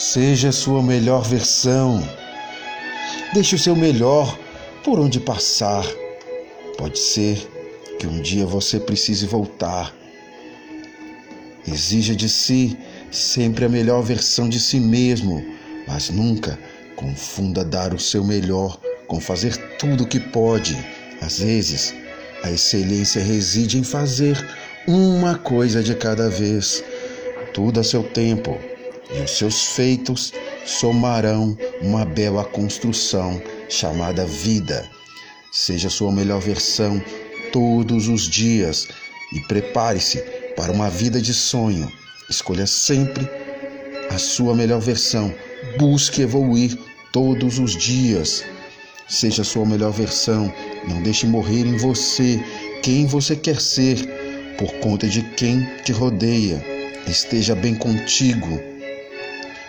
Seja sua melhor versão. Deixe o seu melhor por onde passar. Pode ser que um dia você precise voltar. Exija de si sempre a melhor versão de si mesmo, mas nunca confunda dar o seu melhor com fazer tudo o que pode. Às vezes, a excelência reside em fazer uma coisa de cada vez, tudo a seu tempo, e os seus feitos somarão uma bela construção chamada vida. Seja sua melhor versão todos os dias e prepare-se para uma vida de sonho. Escolha sempre a sua melhor versão. Busque evoluir todos os dias. Seja sua melhor versão. Não deixe morrer em você quem você quer ser por conta de quem te rodeia. Esteja bem contigo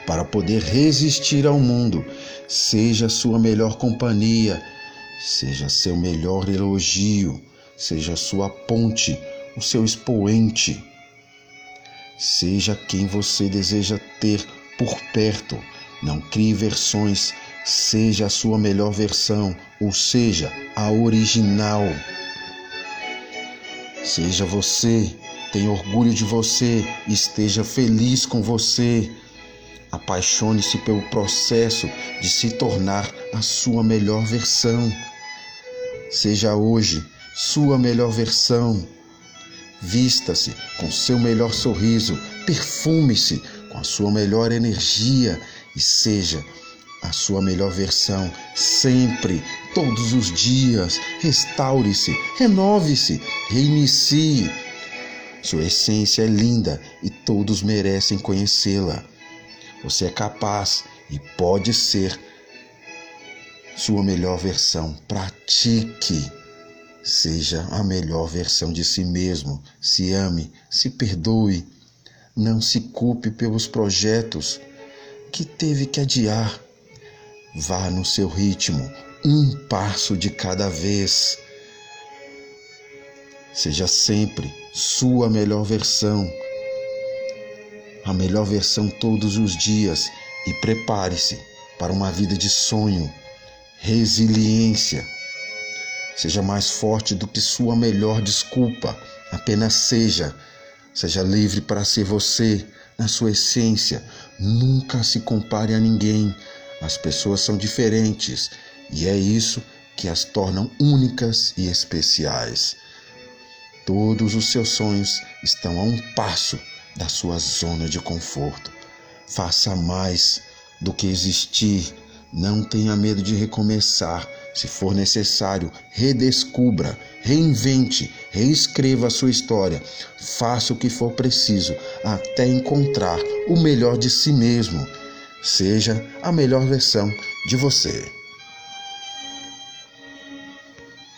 para poder resistir ao mundo. Seja sua melhor companhia, seja seu melhor elogio, seja sua ponte, o seu expoente. Seja quem você deseja ter por perto. Não crie versões, seja a sua melhor versão, ou seja, a original. Seja você, tenha orgulho de você, esteja feliz com você. Apaixone-se pelo processo de se tornar a sua melhor versão. Seja hoje sua melhor versão. Vista-se com seu melhor sorriso, perfume-se com a sua melhor energia e seja a sua melhor versão sempre, todos os dias. Restaure-se, renove-se, reinicie. Sua essência é linda e todos merecem conhecê-la. Você é capaz e pode ser sua melhor versão. Pratique. Seja a melhor versão de si mesmo. Se ame, se perdoe. Não se culpe pelos projetos que teve que adiar. Vá no seu ritmo, um passo de cada vez. Seja sempre sua melhor versão a melhor versão todos os dias e prepare-se para uma vida de sonho, resiliência. Seja mais forte do que sua melhor desculpa, apenas seja. Seja livre para ser você, na sua essência. Nunca se compare a ninguém. As pessoas são diferentes e é isso que as tornam únicas e especiais. Todos os seus sonhos estão a um passo da sua zona de conforto. Faça mais do que existir. Não tenha medo de recomeçar. Se for necessário, redescubra, reinvente, reescreva a sua história. Faça o que for preciso até encontrar o melhor de si mesmo. Seja a melhor versão de você.